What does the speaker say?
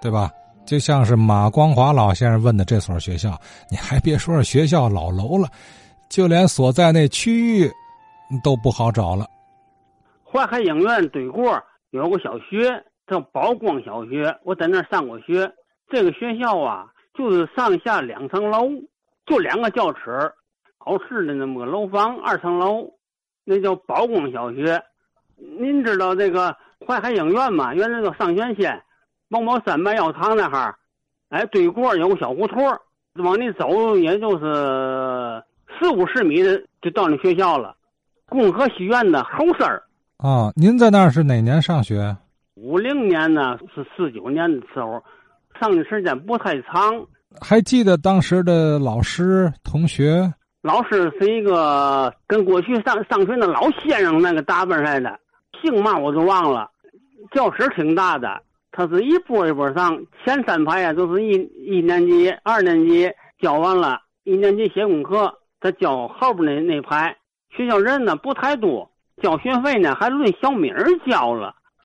对吧？就像是马光华老先生问的这所学校，你还别说是学校老楼了，就连所在那区域都不好找了。淮海影院对过有个小学叫宝光小学，我在那儿上过学。这个学校啊，就是上下两层楼，就两个教室，老式的那么个楼房，二层楼，那叫宝光小学。您知道这个淮海影院吗？原来叫上元县。王宝山卖药堂那哈儿哎，对过有个小胡同往里走也就是四五十米的，就到那学校了。共和戏院的后身儿。啊，您在那儿是哪年上学？五零年呢，是四九年的时候，上的时间不太长。还记得当时的老师同学？老师是一个跟过去上上学的老先生那个打扮来的，姓嘛我都忘了。教室挺大的。他是一波一波上，前三排呀都是一一年级、二年级教完了，一年级写功课，他教后边那那排。学校人呢不太多，交学费呢还论小米儿交了。